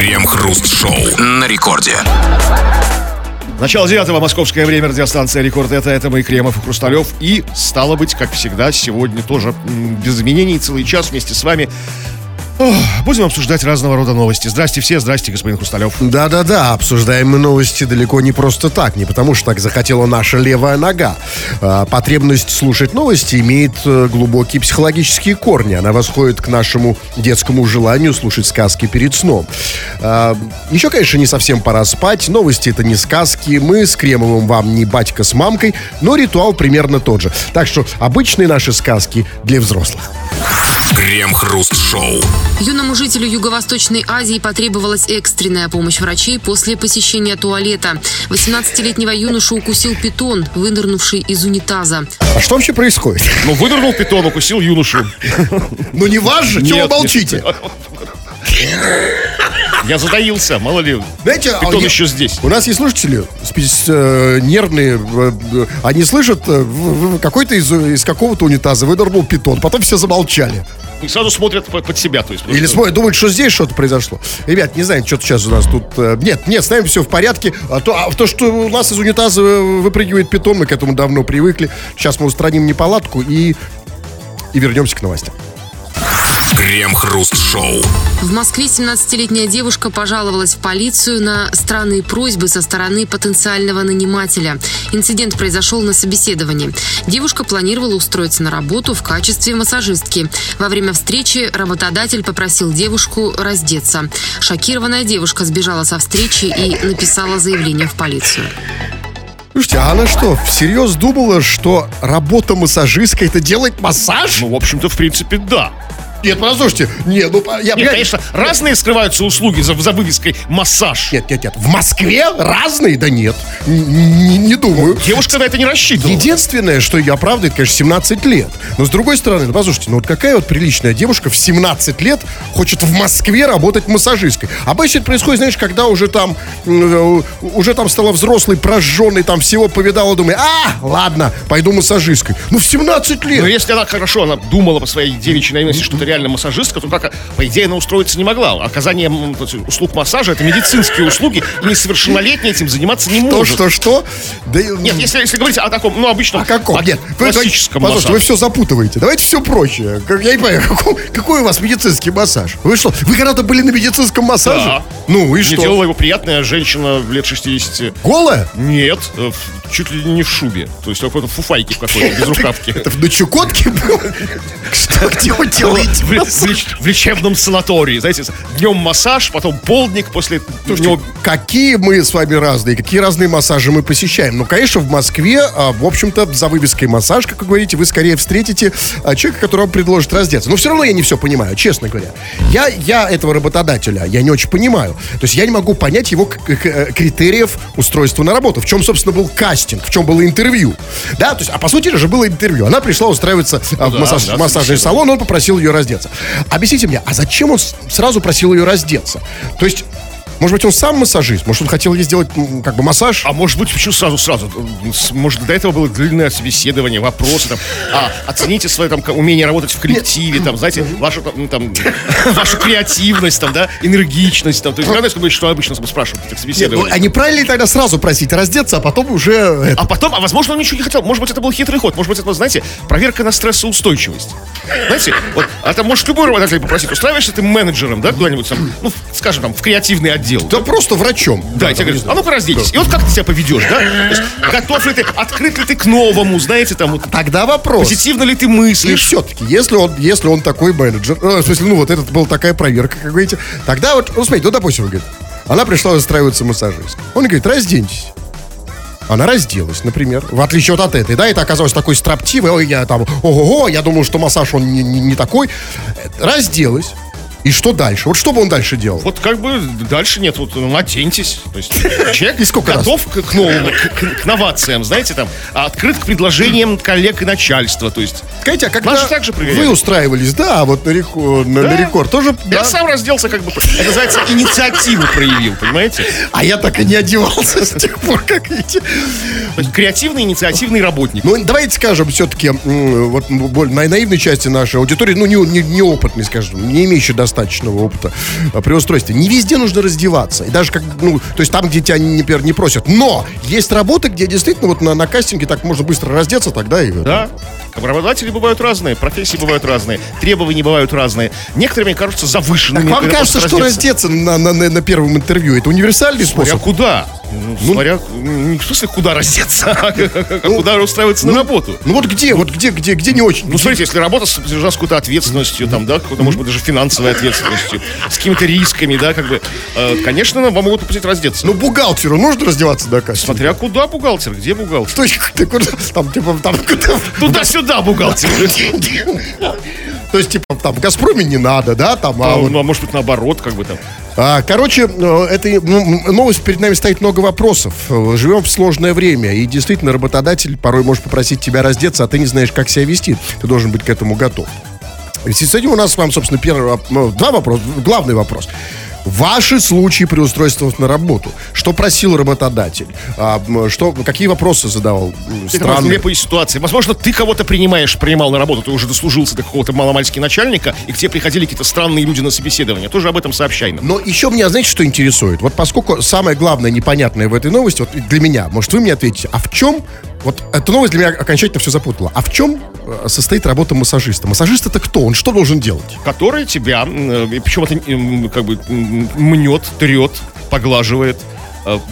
Крем-хруст-шоу на рекорде. Начало девятого московское время, радиостанция «Рекорд». Это, это мы, Кремов и Хрусталев. И, стало быть, как всегда, сегодня тоже без изменений, целый час вместе с вами Будем обсуждать разного рода новости. Здрасте все, здрасте, господин Хрусталев. Да-да-да, обсуждаем мы новости далеко не просто так, не потому что так захотела наша левая нога. А, потребность слушать новости имеет э, глубокие психологические корни. Она восходит к нашему детскому желанию слушать сказки перед сном. А, еще, конечно, не совсем пора спать. Новости это не сказки. Мы с Кремовым вам не батька с мамкой, но ритуал примерно тот же. Так что обычные наши сказки для взрослых. Крем-хруст-шоу. Юному жителю Юго-Восточной Азии потребовалась экстренная помощь врачей после посещения туалета. 18-летнего юношу укусил питон, вынырнувший из унитаза. А что вообще происходит? Ну, выдернул питон, укусил юношу. Ну не вас же, чего молчите? Я затаился, мало ли. Знаете, Питон а еще здесь. У нас есть слушатели э, нервные, э, э, они слышат, э, какой-то из, из какого-то унитаза выдернул питон, потом все замолчали. И сразу смотрят под, себя, то есть. Или смотрят, думают, что здесь что-то произошло. Ребят, не знаю, что-то сейчас у нас тут... э, Нет, нет, с нами все в порядке. А то, а то, что у нас из унитаза э, выпрыгивает питон, мы к этому давно привыкли. Сейчас мы устраним неполадку и, и вернемся к новостям. Крем-хруст-шоу. В Москве 17-летняя девушка пожаловалась в полицию на странные просьбы со стороны потенциального нанимателя. Инцидент произошел на собеседовании. Девушка планировала устроиться на работу в качестве массажистки. Во время встречи работодатель попросил девушку раздеться. Шокированная девушка сбежала со встречи и написала заявление в полицию. Слушайте, а она что, всерьез думала, что работа массажисткой это делать массаж? Ну, в общем-то, в принципе, да. Нет, послушайте, не, ну я... Нет, конечно, разные скрываются услуги за, за вывеской «массаж». Нет, нет, нет. В Москве разные? Да нет. Не, не думаю. Девушка на это не рассчитывала. Единственное, что ее оправдывает, конечно, 17 лет. Но с другой стороны, ну послушайте, ну вот какая вот приличная девушка в 17 лет хочет в Москве работать массажисткой. Обычно это происходит, знаешь, когда уже там, э, уже там стала взрослой, прожженной, там всего повидала, думаю, а, ладно, пойду массажисткой. Ну в 17 лет. Но если она хорошо, она думала по своей девичьей наивности, что это реально массажистка, то как, по идее, она устроиться не могла. Оказание услуг массажа – это медицинские услуги, и несовершеннолетний этим заниматься не То, может. что, что? Да, Нет, если, если говорить о таком, ну, обычном, О каком? о Нет, вы, классическом вы массаже. все запутываете. Давайте все проще. Как, я не понимаю, какой, какой у вас медицинский массаж? Вы что, вы когда-то были на медицинском массаже? Да. Ну и Мне что? делала его приятная женщина лет 60. Голая? Нет, э, в- чуть ли не в шубе. То есть в какой-то фуфайке в какой-то, без рукавки. Это на Чукотке было? Что, где вы делаете? В, в в лечебном санатории. Знаете, днем массаж, потом полдник, после него Какие мы с вами разные, какие разные массажи мы посещаем. Ну, конечно, в Москве, а, в общем-то, за вывеской массаж, как вы говорите, вы скорее встретите а, человека, который вам предложит раздеться. Но все равно я не все понимаю, честно говоря. Я, я этого работодателя, я не очень понимаю. То есть я не могу понять его критериев устройства на работу. В чем, собственно, был кастинг, в чем было интервью. Да, то есть, а по сути же было интервью. Она пришла устраиваться а, в да, массаж- да, массажный салон, он попросил ее раздеться. Объясните мне, а зачем он сразу просил ее раздеться? То есть, может быть, он сам массажист? Может, он хотел ей сделать как бы массаж? А может быть, почему сразу, сразу? Может, до этого было длинное собеседование, вопросы, там, а, оцените свое там умение работать в коллективе, там, знаете, вашу, там, ну, там, вашу креативность, там, да, энергичность, там, то есть, знаете, что обычно спрашивают в ну, собеседованиях. а не правильно ли тогда сразу просить раздеться, а потом уже... это, А потом, а возможно, он ничего не хотел. Может быть, это был хитрый ход. Может быть, это, знаете, проверка на стрессоустойчивость. Знаете, вот, а там может любой работодатель попросить, устраиваешься ты менеджером, да, куда-нибудь там, ну, скажем, там, в креативный отдел. Да просто врачом. Да, и тебе говорят, а ну-ка разденьтесь. И вот как ты себя поведешь, да? Есть, готов ли ты, открыт ли ты к новому, знаете, там, вот, Тогда вопрос. позитивно ли ты И мыслишь. все-таки, если он, если он такой менеджер, э, в смысле, ну вот это была такая проверка, как говорите, тогда вот, ну смотрите, ну допустим, он говорит, она пришла устраиваться массажист. Он говорит, разденьтесь. Она разделась, например, в отличие вот от этой, да, это оказалось такой строптивой, ой, я там, ого-го, я думал, что массаж он не, не- не такой. Э, Разделась. И что дальше? Вот что бы он дальше делал? Вот как бы дальше нет, вот ну, оденьтесь. То есть человек И сколько раз? готов к, к новому, к, к- новациям, знаете, там, а открыт к предложениям коллег и начальства. То есть Скажите, а когда так же проверяли. вы устраивались, да, вот на, реку- на, на Да. рекорд тоже, я да? сам разделся, как бы, это называется, инициативу проявил, понимаете? а я так и не одевался с тех пор, как видите. Креативный, инициативный работник. Ну, давайте скажем, все-таки, вот на наивной части нашей аудитории, ну, не, не, неопытный, скажем, не имеющий до- достаточного опыта а, при устройстве. Не везде нужно раздеваться. И даже как, ну, то есть там, где тебя, например, не просят. Но есть работы, где действительно вот на, на кастинге так можно быстро раздеться, тогда и... Да. Работодатели бывают разные, профессии бывают разные, требования бывают разные. Некоторые, мне кажется, завышенными. Так вам кажется, что раздеться на, на, на, на первом интервью это универсальный Смотря способ? куда? Ну, Ну, смотря, не в смысле, куда раздеться, а куда устраиваться на работу. Ну вот где, вот где, где, где не очень? Ну, смотрите, если работа с какой-то ответственностью, там, да, какой-то, может быть, даже финансовой ответственностью, с какими-то рисками, да, как бы, э, конечно, вам могут попросить раздеться. Ну, бухгалтеру нужно раздеваться до кастинга? Смотря куда бухгалтер, где бухгалтер? То есть, ты куда- там, типа, там, куда- Туда-сюда бухгалтер. то есть, типа, там, в «Газпроме» не надо, да, там, а А, Ну, а может быть, наоборот, как бы там. А, Короче, э, это ну, новость перед нами стоит много вопросов. Э, Живем в сложное время, и действительно работодатель порой может попросить тебя раздеться, а ты не знаешь, как себя вести. Ты должен быть к этому готов. И с этим у нас с вами, собственно, первый, ну, два вопроса. Главный вопрос. Ваши случаи при устройстве на работу. Что просил работодатель? А, что, какие вопросы задавал? Странные. нелепые ситуации. Возможно, ты кого-то принимаешь, принимал на работу, ты уже дослужился до какого-то маломальски начальника, и к тебе приходили какие-то странные люди на собеседование. Тоже об этом сообщай нам. Но еще меня, знаете, что интересует? Вот поскольку самое главное непонятное в этой новости, вот для меня, может, вы мне ответите, а в чем, вот эта новость для меня окончательно все запутала, а в чем э, состоит работа массажиста? Массажист это кто? Он что должен делать? Который тебя, э, причем это как бы мнет, трет, поглаживает,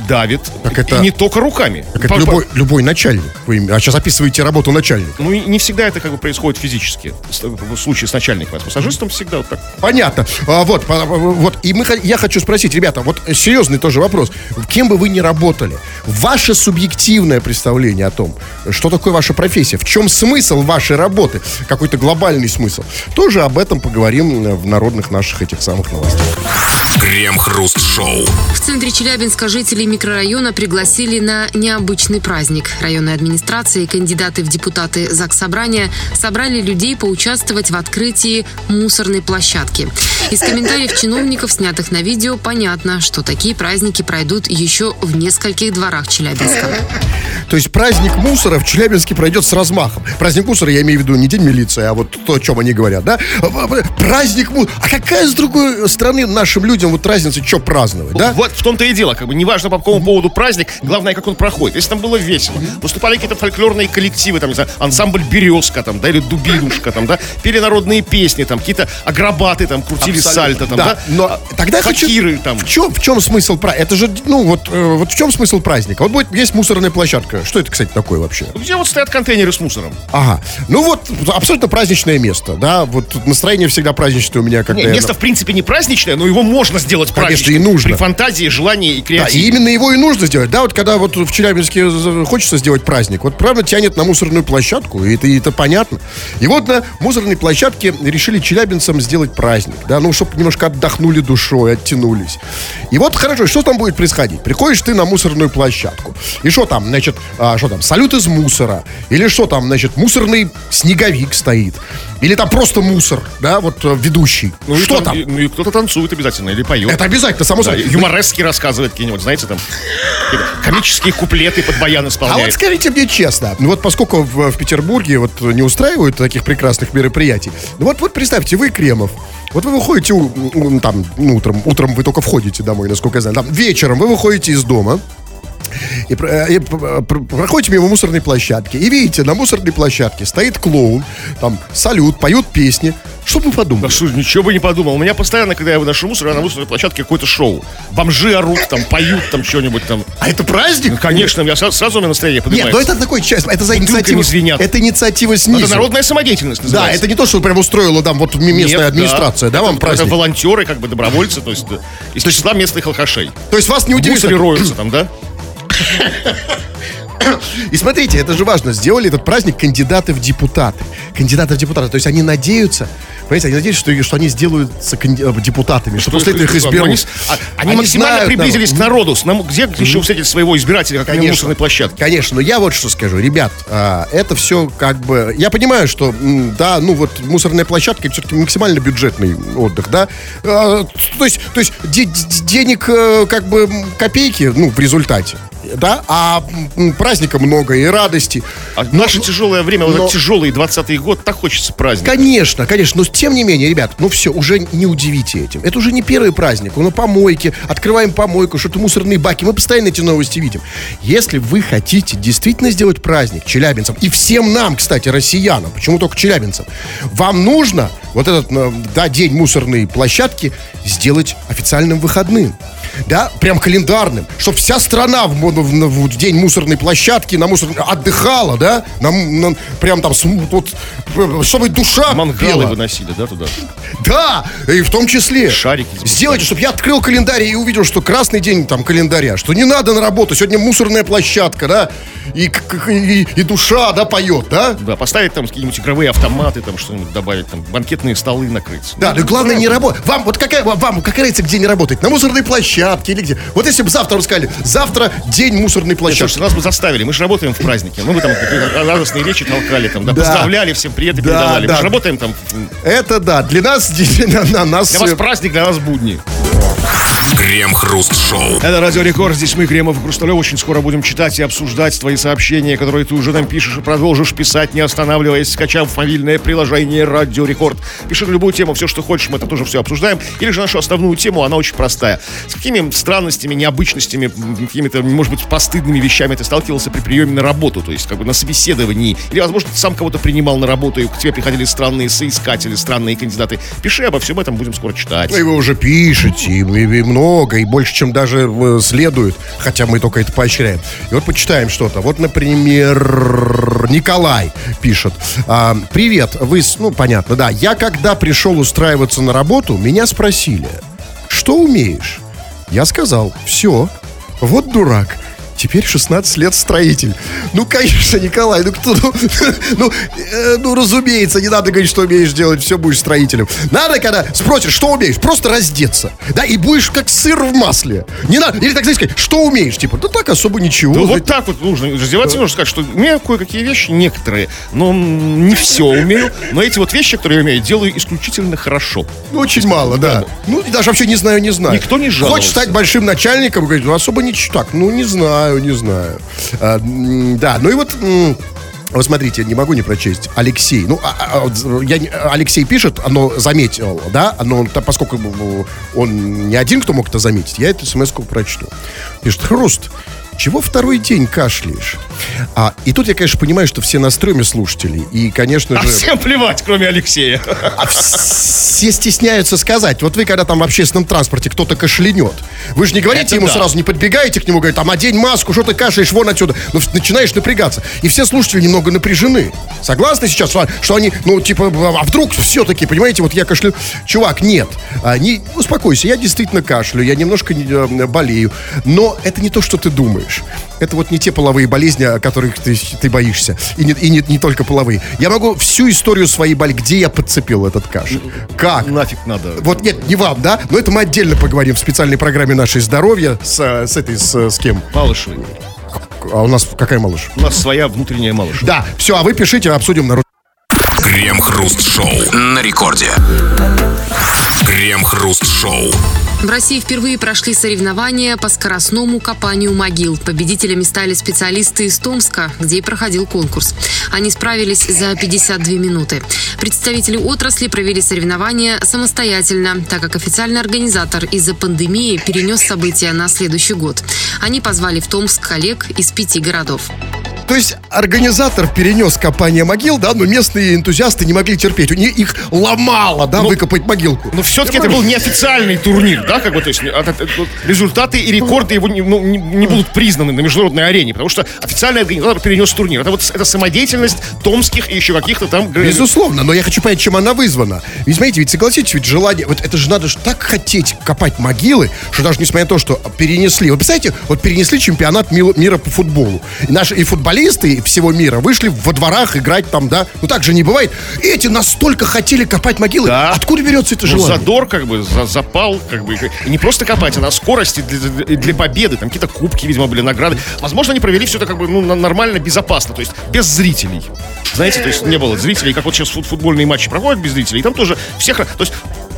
давит. Так И это- не только руками. Как это По- любой, любой начальник. Вы, а сейчас описываете работу начальника. Ну, и не всегда это как бы происходит физически. В случае с начальником, а с массажистом всегда вот так. Понятно. А, вот, вот. И мы, я хочу спросить, ребята, вот серьезный тоже вопрос. Кем бы вы ни работали, ваше субъективное представление о том, что такое ваша профессия, в чем смысл вашей работы, какой-то глобальный смысл, тоже об этом поговорим э, в народных наших этих самых новостях. Крем-хруст-шоу. В центре Челябинска жителей микрорайона пригласили на необычный праздник. Районная администрация и кандидаты в депутаты ЗАГС Собрания собрали людей поучаствовать в открытии мусорной площадки. Из комментариев чиновников, снятых на видео, понятно, что такие праздники пройдут еще в нескольких дворах Челябинска. То есть праздник мусора в Челябинске пройдет с размахом. Праздник мусора, я имею в виду не день милиции, а вот то, о чем они говорят, да? Праздник мусора. А какая с другой стороны нашим людям вот разница, что праздновать, да? Вот в том-то и дело, как бы неважно по какому поводу праздник, главное, как он проходит. Если там было весело, выступали какие-то фольклорные коллективы, там, не знаю, ансамбль «Березка», там, да, или «Дубинушка», там, да, пели народные песни, там, какие-то агробаты, там, крутили сальто, там, да, но а, тогда я хочу- там. В чем, в чем смысл праздника? Это же, ну, вот, э, вот в чем смысл праздника? Вот будет, есть мусорная площадка. Что это, кстати, такое вообще? Где вот стоят контейнеры с мусором? Ага. Ну вот, абсолютно праздничное место, да? Вот настроение всегда праздничное у меня, когда... Не, место, в принципе, не праздничное, но его можно сделать Конечно, праздничным. и нужно. При фантазии, желании и Да, креативе. И именно его и нужно сделать. Да, вот когда вот в Челябинске хочется сделать праздник, вот правда тянет на мусорную площадку, и это, и это понятно. И вот на мусорной площадке решили челябинцам сделать праздник, да, ну, чтобы немножко отдохнули душой, оттянулись. И вот хорошо, что там будет происходить? Приходишь ты на мусорную площадку, и что там, значит, а, что там, салют из мусора, или что там, значит, мусорный снеговик стоит, или там просто мусор, да, вот э, ведущий. Ну, и что там- там? и- ну, и кто-то танцует обязательно или поет. Это обязательно, само Да, собой. юморески рассказывает какие-нибудь, знаете, там комические куплеты под баян А вот исполняет. скажите мне честно, ну вот поскольку в, в Петербурге вот не устраивают таких прекрасных мероприятий, ну вот, вот представьте, вы Кремов, вот вы выходите у- у- там ну, утром, утром вы только входите домой, насколько я знаю, там вечером вы выходите из дома, и, э, и пр- проходите мимо мусорной площадки, и видите, на мусорной площадке стоит клоун, там салют, поют песни. Что бы вы Да подумали? что, ничего бы не подумал. У меня постоянно, когда я выношу мусор, я на мусорной площадке какое-то шоу. Бомжи орут, там, поют, там, что-нибудь там. А это праздник? Ну, конечно, я сразу, сразу у меня настроение Нет, поднимается. ну это такой часть, это за инициативу. звенят. Это инициатива снизу. Это народная самодеятельность Да, называется. это не то, что прям устроила там вот местная Нет, администрация, да, Это- вам это праздник? волонтеры, как бы добровольцы, то есть да, из числа местных алкашей. То есть вас не В мусоре удивит. роются там, да? И смотрите, это же важно. Сделали этот праздник кандидаты в депутаты. Кандидаты в депутаты. То есть они надеются, понимаете, они надеются, что, что они сделаются э, депутатами, что после этого их изберут. Они, а, они максимально знают, приблизились да. к народу. С нам- Где еще встретить своего избирателя, как на Конечно. мусорной площадке? Конечно, но я вот что скажу, ребят, а, это все как бы, я понимаю, что, да, ну вот мусорная площадка все-таки максимально бюджетный отдых, да, А, то есть, то есть де- де- денег э, как бы копейки, ну в результате, да, а праздника много и радости. А в наше тяжелое время, вот но- этот тяжелый 20-й год, так хочется праздника. Конечно, конечно, но тем не менее, ребят, ну все, уже не удивите этим. Это уже не первый праздник, ну помойки, открываем помойку, что-то мусорные баки, мы постоянно эти новости видим. Если вы хотите действительно сделать праздник челябинцам, и всем нам, кстати, россиянам, почему только челябинцам, вам нужно вот этот, э, да, день мусорной площадки сделать официальным выходным. Да, прям календарным, чтобы вся страна в, в- в день мусорной площадки на мусор отдыхала, да, на, на- прям там, вот, э, чтобы душа Мангалы пела. выносили, да, туда? Да, и в том числе. Шарики. Сделайте, чтобы я открыл календарь и увидел, что красный день там календаря, что не надо на работу, сегодня мусорная площадка, да, и, и, и душа, да, поет, да? Да, поставить там какие-нибудь игровые автоматы, там что-нибудь добавить, там банкетные столы накрыть. Да, но главное не работать. Вам, вот какая, вам, вам какая разница, где не работать? На мусорной площадке или где? Вот если бы завтра вы сказали, завтра день мусорной Нет, площадки. слушайте, нас бы заставили, мы же работаем в празднике. Мы бы там радостные речи толкали, там, да, Да. поздравляли, всем приветы Да, передавали. да. Мы же работаем там. Это да, для нас, на, на нас... Для вас э, праздник, для нас будни. Крем-хруст-шоу. Это Радио Рекорд, здесь мы, Кремов и Хрусталев. Очень скоро будем читать и обсуждать твои сообщения, которые ты уже нам пишешь и продолжишь писать, не останавливаясь, скачав мобильное приложение Радио Рекорд. Пиши на любую тему, все, что хочешь, мы это тоже все обсуждаем. Или же нашу основную тему, она очень простая. С какими странностями, необычностями, какими-то, может быть, постыдными вещами ты сталкивался при приеме на работу, то есть как бы на собеседовании. Или, возможно, ты сам кого-то принимал на работу, и к тебе приходили странные соискатели, странные кандидаты. Пиши обо всем этом, будем скоро читать. Вы уже пишете, и, и- и много, и больше, чем даже э, следует, хотя мы только это поощряем. И вот почитаем что-то. Вот, например, Николай пишет. А, Привет, вы, ну, понятно, да. Я, когда пришел устраиваться на работу, меня спросили, что умеешь? Я сказал, все. Вот дурак. Теперь 16 лет строитель. Ну, конечно, Николай, ну кто, ну, ну, э, ну, разумеется, не надо говорить, что умеешь делать, все будешь строителем. Надо, когда спросишь, что умеешь, просто раздеться. Да, и будешь как сыр в масле. Не надо, или так знаешь, сказать, что умеешь, типа, да так особо ничего. Ну, вот так вот нужно раздеваться, нужно сказать, что умею кое-какие вещи, некоторые, но не все умею. Но эти вот вещи, которые я умею, делаю исключительно хорошо. Ну, очень мало, да. Ну, и даже вообще не знаю, не знаю. Никто не жаловался. Хочешь стать большим начальником, говорит, ну, особо ничего. Так, ну, не знаю, не знаю. А, да, ну и вот... Вот смотрите, не могу не прочесть. Алексей. Ну, а- а, я, Алексей пишет, оно заметил, да? Та- поскольку м, он не один, кто мог это заметить, я эту смс прочту. Пишет, Хруст, чего второй день кашляешь? А, и тут я, конечно, понимаю, что все настроены слушатели. И, конечно А же... всем плевать, кроме Алексея. А все стесняются сказать. Вот вы, когда там в общественном транспорте кто-то кашлянет, вы же не говорите Это ему да. сразу, не подбегаете к нему, говорите, там, одень маску, что ты кашляешь, вон отсюда. Ну, начинаешь напрягаться. И все слушатели немного напряжены. Согласны сейчас, что- они, ну, типа, а вдруг все-таки, понимаете, вот я кашлю. Чувак, нет. А, не, успокойся, я действительно кашлю, я немножко не, э, болею. Но это не то, что ты думаешь. Это вот не те половые болезни, о которых ты, ты боишься. И, не, и не, не только половые. Я могу всю историю своей боли, где я подцепил этот кашель. Как? Нафиг надо. Вот нет, не вам, да? Но это мы отдельно поговорим в специальной программе «Наше здоровье» с, с этой, с, с кем? Малышевой. А у нас какая малыш? У нас своя внутренняя малыш. Да, все, а вы пишите, обсудим народ. Крем-хруст-шоу на рекорде. Крем-хруст-шоу. В России впервые прошли соревнования по скоростному копанию могил. Победителями стали специалисты из Томска, где и проходил конкурс. Они справились за 52 минуты. Представители отрасли провели соревнования самостоятельно, так как официальный организатор из-за пандемии перенес события на следующий год. Они позвали в Томск коллег из пяти городов. То есть организатор перенес копание могил, да, но местные энтузиасты не могли терпеть. У них их ломало, да, выкопать могилку. Но все-таки это был неофициальный турнир, да, как бы, то есть э, от- от- от- вот результаты и рекорды его не, ну, не- не будут признаны на международной арене, потому что официальный организатор перенес турнир. Это вот это самодеятельность томских и еще каких-то там... Безусловно, но я хочу понять, чем она вызвана. Ведь, смотрите, ведь согласитесь, ведь желание, вот это же надо же так хотеть копать могилы, что даже несмотря на то, что перенесли, вот представляете, вот перенесли чемпионат мира по футболу. И наши и футболисты всего мира вышли во дворах играть там, да, ну так же не бывает. Эти настолько хотели копать могилы. Да. Откуда берется это Ну, желание? задор, как бы, за- запал, как бы, и не просто копать, а на скорости для, для- победы, там какие-то кубки, видимо, были награды. Возможно, они провели все это как бы, ну, нормально, безопасно, то есть без зрителей. Знаете, то есть не было зрителей, как вот сейчас фут- футбольные матчи проходят без зрителей, и там тоже всех, то есть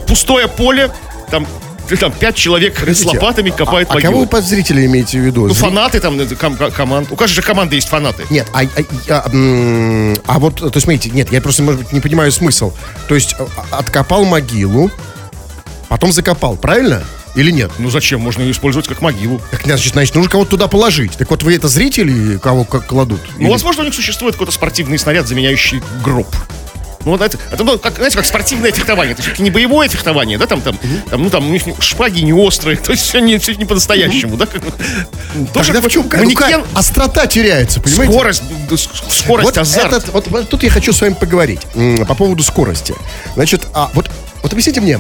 пустое поле, там там пять человек с Подождите, лопатами копают а, а кого могилы. вы под зрителей имеете в виду? Ну, Зри- фанаты там, э, ком- ко- команд. У каждой же команды есть фанаты. Нет, а, а- а, м, а вот, то есть, смотрите, нет, я просто, может быть, не понимаю смысл. То есть, а, откопал могилу, потом закопал, правильно? Или нет? Ну зачем? Можно ее использовать как могилу. Так, значит, значит, нужно кого-то туда положить. Так вот, вы это зрители, кого как кладут? Ну, Или- возможно, у них существует какой-то спортивный снаряд, заменяющий гроб. Ну, вот это, это ну, как, знаете, как спортивное фехтование. Это все-таки не боевое фехтование, да, там, там, там, ну, там, у них не- шпаги не острые, то есть все не, все не по-настоящему, да? как. Тоже Тогда в чем какой-то манекен, острота теряется, понимаете? скорость, скорость, вот, азарт. этот- вот, вот тут я хочу с вами поговорить по поводу скорости. Значит, а вот, вот объясните мне,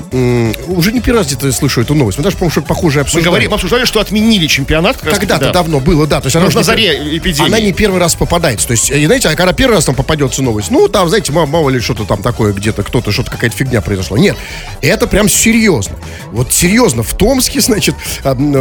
уже не первый раз где-то слышу эту новость. Мы даже, по-моему, что-то похожее Мы обсуждали. говорим, обсуждали, что отменили чемпионат. Когда-то да. давно было, да. То есть она, на не заре эпидемии. она не первый раз попадается. То есть, знаете, а когда первый раз там попадется новость, ну, там, знаете, мало, мало ли что-то там такое где-то, кто-то, что-то, какая-то фигня произошла. Нет, это прям серьезно. Вот серьезно, в Томске, значит, а, м,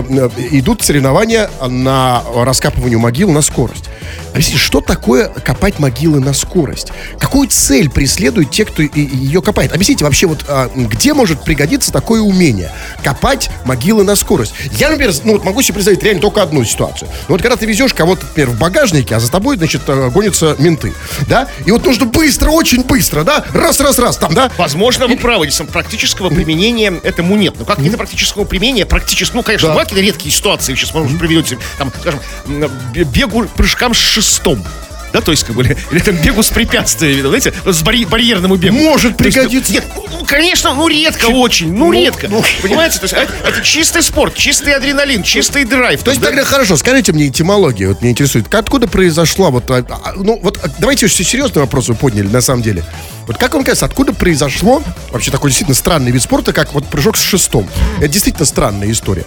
идут соревнования на раскапыванию могил на скорость. Объясните, что такое копать могилы на скорость? Какую цель преследуют те, кто ее копает? Объясните вообще, вот а, где может пригодиться такое умение? Копать могилы на скорость. Я, например, ну вот могу себе представить реально только одну ситуацию. Ну вот когда ты везешь кого-то, например, в багажнике, а за тобой, значит, э, гонятся менты, да? И вот нужно быстро, очень быстро, да? Раз, раз, раз, там, да? Возможно, вы правы, здесь практического применения этому нет. Ну, как нет практического применения, практически, ну, конечно, Да. бывают редкие ситуации, сейчас, может, приведете, там, скажем, бегу прыжкам с шестом. Да, то есть, как бы, или, там бегу с препятствиями, знаете, с барь- барьерному бегу. Может То есть, пригодиться. Нет, ну, конечно, ну, редко очень, ну, редко. Понимаете, то есть, это, это чистый спорт, чистый адреналин, чистый драйв. То есть да? тогда хорошо, скажите мне этимологию, вот меня интересует, откуда произошла вот, а, а, ну вот а, давайте все серьезный вопрос вы подняли на самом деле. Вот как вам кажется, откуда произошло вообще такой действительно странный вид спорта, как вот прыжок с шестом? Это действительно странная история.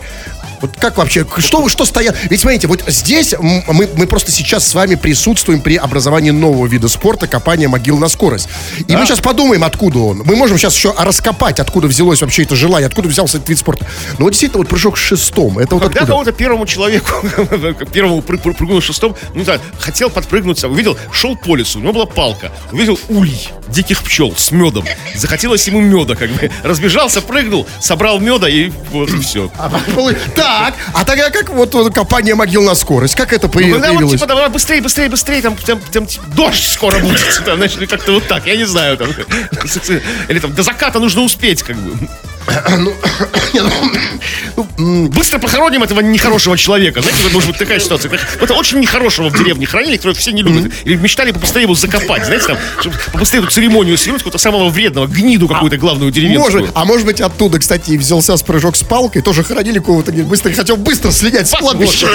Вот как вообще, что что стоят? Ведь смотрите, вот здесь мы, мы просто сейчас с вами присутствуем при образовании нового вида спорта, копания могил на скорость. И мы сейчас подумаем, откуда он. Мы можем сейчас еще раскопать, откуда взялось вообще это желание, откуда взялся этот вид спорта. Но вот действительно, вот прыжок шестом, это вот Когда откуда? кого-то первому человеку, первому пры- шестом, ну, знаю, хотел подпрыгнуть, увидел, шел по лесу, у него была палка, увидел улей диких пчел с медом. Захотелось ему меда, как бы. Разбежался, прыгнул, собрал меда и вот и все. А, полы- Так, а тогда как вот, копание могил на скорость? Как это Ну, появ- когда вот, появилось? типа, давай быстрее, быстрее, быстрее, там, там, там, типа, дождь скоро будет, там, или как-то вот так, я не знаю, там, или там, до заката нужно успеть, как бы. Быстро похороним этого нехорошего человека. Знаете, вот может быть такая ситуация. Вот очень нехорошего в деревне хранили, которого все не любят. Или мечтали побыстрее его закопать, знаете, там, чтобы побыстрее эту церемонию свернуть, какого-то самого вредного, гниду какую-то главную деревенскую. Может, а может быть оттуда, кстати, и взялся с прыжок с палкой, тоже хоронили кого-то быстро, хотел быстро слинять с кладбища.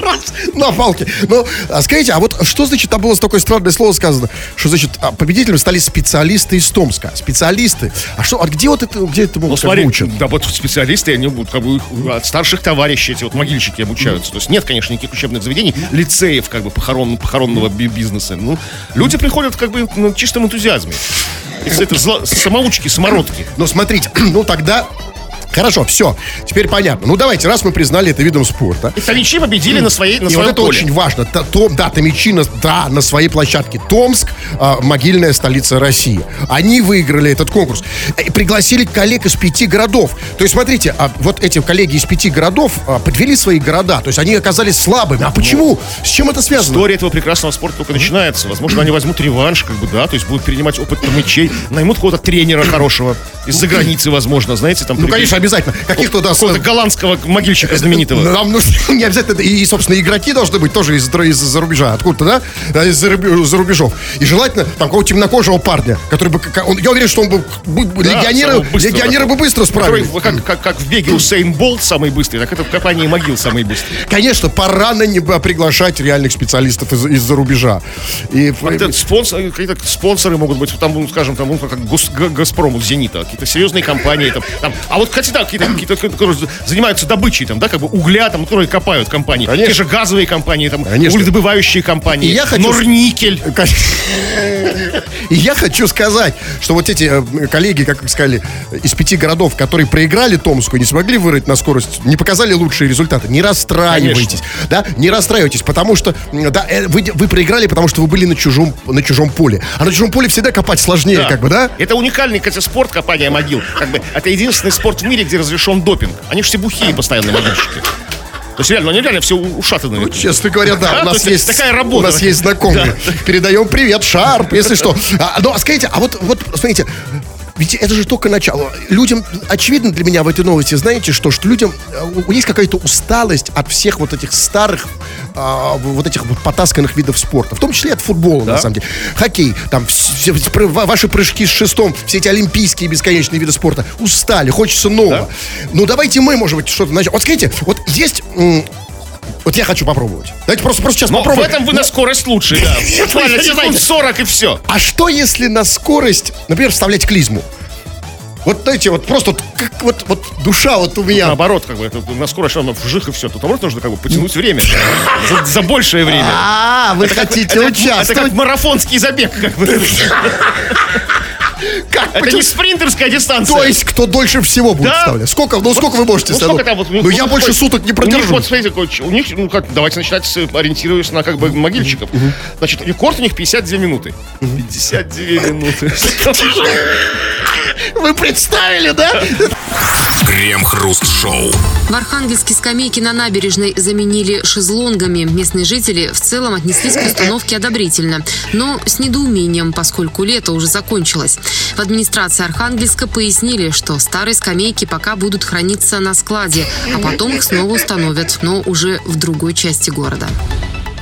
На палке. Ну, а скажите, а вот что значит, там было такое странное слово сказано, что значит, а, победителем стали специалисты из Томска. Специалисты. А что, а где вот это, где это Ну, могут смотри, учат? да вот специалисты, они будут как бы от старших товарищей, эти вот могильщики обучаются. То есть нет, конечно, никаких учебных заведений, лицеев как бы похорон, похоронного би- бизнеса. Ну, люди приходят как бы на чистом энтузиазме. Это зло- самоучки, самородки. Ну, смотрите, ну тогда... Хорошо, все, теперь понятно. Ну, давайте, раз мы признали это видом спорта, И Томичи победили на своей на И своем вот это поле. очень важно. Та- Том, да, Томичи на, да, на своей площадке. Томск, а, могильная столица России. Они выиграли этот конкурс. Э, И пригласили коллег из пяти городов. То есть, смотрите, а, вот эти коллеги из пяти городов а, подвели свои города. То есть, они оказались слабыми. А почему? С чем это связано? История этого прекрасного спорта только начинается. Возможно, они возьмут реванш, как бы, да, то есть будут перенимать опыт томичей, наймут какого-то тренера хорошего, из-за границы, возможно, знаете, там... Ну, конечно, обязательно. Каких-то, да, Какого-то голландского могильщика знаменитого. Нам нужно не обязательно, и, собственно, игроки должны быть тоже из, из-за рубежа, откуда-то, да, из-за рубе- за рубежов. И желательно там какого-то темнокожего парня, который бы, он, я уверен, что он бы, бы- Да, легионеры, быстрого. легионеры бы быстро Который, справились. как, как, как в беге Усейн Болт самый быстрый, так это в копании могил самый быстрый. Конечно, пора на небо приглашать реальных специалистов из- из-за рубежа. И, Это спонсор, какие-то спонсоры могут быть, там, ну, скажем, там, ну, как Гос- Газпром, Зенита, какие-то серьезные компании. Там, там. А вот, кстати, да, какие-то, какие-то, которые занимаются добычей, там, да, как бы угля, там, которые копают компании. Конечно. Те же газовые компании, там, Конечно. угледобывающие компании. И я хочу- Норникель. И я хочу сказать, что вот эти э, коллеги, как сказали, из пяти городов, которые проиграли Томску, не смогли вырыть на скорость, не показали лучшие результаты. Не расстраивайтесь, да, не расстраивайтесь, потому что, да, э, вы, вы проиграли, потому что вы были на чужом, на чужом поле. А на чужом поле всегда копать сложнее, как бы, да? Это уникальный, кстати, спорт копания могил. Как бы, это единственный спорт в мире, где разрешен допинг. Они же все бухие постоянно могильщики. То есть реально, они реально все ушатанные. Ну, честно говоря, да, Да, у нас есть есть такая работа. У нас есть знакомые. Передаем привет, Шарп, если что. А, ну, а скажите, а вот, вот, смотрите, ведь это же только начало. Людям, очевидно для меня в этой новости, знаете что, что людям э, есть какая-то усталость от всех вот этих старых, а, вот этих вот потасканных видов спорта, в том числе от футбола, на самом деле. Хоккей, там, все- ваши прыжки с шестом, все эти олимпийские бесконечные виды спорта. Устали, хочется нового. Ну, давайте мы, может быть, что-то начнем. Вот скажите, вот есть... вот я хочу попробовать. Давайте просто, просто сейчас Но в попробуем. этом вы на скорость лучше, да. Буквально Вы секунд знаете. 40 и все. А что если на скорость, например, вставлять клизму? Вот знаете, вот просто вот, как вот, вот душа вот у меня. Наоборот, как бы, это на скорость равно вжих и все. Тут наоборот нужно как бы потянуть время. За, за большее время. А, вы хотите как- Это участвовать? как марафонский забег. Как бы. Как Это не спринтерская дистанция. То есть, кто дольше всего будет Да. вставлять? Сколько, ну сколько вы можете Ну, вставить? сколько там вот, Ну, я больше такой- суток не У них, продержу. вот, смотрите, у них, ну как, давайте начинать с, ориентируясь на как бы могильщиков. Значит, рекорд у них 52 минуты. 52 минуты. Вы представили, да? Крем-хруст-шоу. В Архангельске скамейки на набережной заменили шезлонгами. Местные жители в целом отнеслись к установке одобрительно, но с недоумением, поскольку лето уже закончилось. В администрации Архангельска пояснили, что старые скамейки пока будут храниться на складе, а потом их снова установят, но уже в другой части города.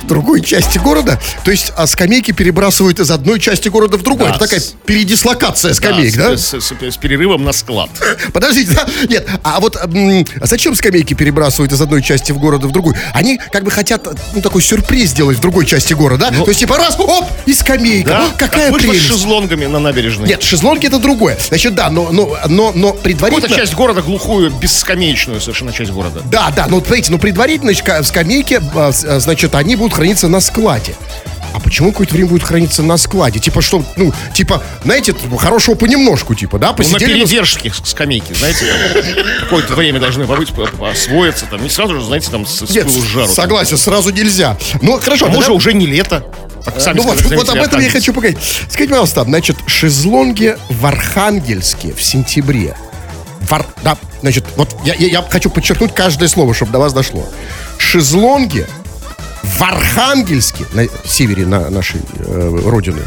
В другой части города. То есть, а скамейки перебрасывают из одной части города в другой. Да, Это такая с- передислокация скамеек, да? С, с- с- с перерывом на склад. Подождите, да? Нет, а вот м, а зачем скамейки перебрасывают из одной части в города в другую? Они как бы хотят, ну, такой сюрприз сделать в другой части города, да? То есть, типа, раз, оп, и скамейка. Да? О, какая Как вышло с прелесть. шезлонгами на набережной. Нет, шезлонги это другое. Значит, да, но, но, но, но предварительно... Какую-то часть города глухую, бесскамеечную совершенно часть города. Да, да, ну, смотрите, ну, предварительно ска- скамейки, а, а, значит, они будут храниться на складе. А почему какое-то время будут храниться на складе? Типа что, ну, типа, знаете, хорошего понемножку, типа, да, Ну, на посидели... на- передержке с- скамейки, знаете, какое-то время должны побыть, по- по- освоиться, там, не сразу же, знаете, там, с, Нет, с жару. там. согласен, сразу нельзя. Ну, хорошо, А тогда- может, уже не лето? Так сами Ну вот, сказали, вот об этом я хочу поговорить. Скажите, пожалуйста, значит, шезлонги в Архангельске в сентябре. Да, значит, вот я, я, я хочу подчеркнуть каждое слово, чтобы до вас дошло. Шезлонги в Архангельске, на севере на нашей э, родины,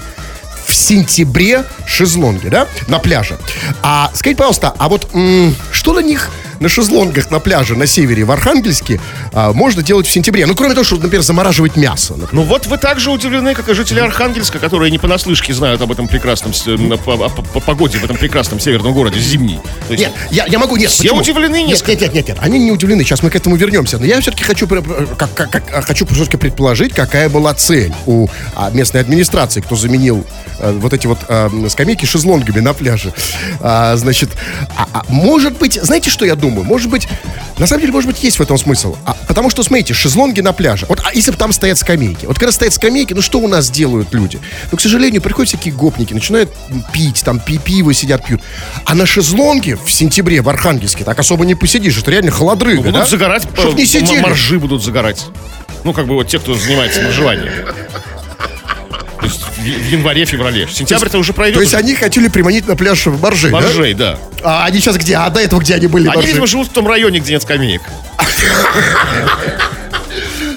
в сентябре шезлонги, да, на пляже. А скажите, пожалуйста, а вот м, что на них на шезлонгах на пляже на севере в Архангельске а, можно делать в сентябре? Ну, кроме того, что, например, замораживать мясо. например. Ну вот вы также удивлены, как и жители Архангельска, которые не понаслышке знают об этом прекрасном, по- по погоде в этом прекрасном северном городе зимний. То есть, Нет, я, я могу, нет. Все почему? удивлены нет, несколько. нет, нет, нет, нет, они не удивлены. Сейчас мы к этому вернемся. Но я все-таки хочу, как, как- как- хочу все-таки предположить, какая была цель у а, местной администрации, кто заменил э, вот эти вот э, скамейки шезлонгами на пляже. А, значит, а- а может быть, знаете, что я думаю? Может быть, на самом деле, может быть, есть в этом смысл. А, потому что, смотрите, шезлонги на пляже. Вот, а если бы там стоят скамейки? Вот когда стоят скамейки, ну что у нас делают люди? Ну, к сожалению, приходят всякие гопники, начинают пить, там пи пиво сидят, пьют. А на шезлонге в сентябре в Архангельске так особо не посидишь. Это реально холодрыга, будут да? загорать, Чтоб не э, сидели. м- моржи будут загорать. Ну, как бы вот те, кто занимается. То есть в, январе-феврале. Сентябрь-то уже пройдет. То есть уже. они хотели приманить на пляж моржей, да? Моржей, да. А они сейчас где? А до этого где они были, Они, моржи? видимо, живут в том районе, где нет скамеек.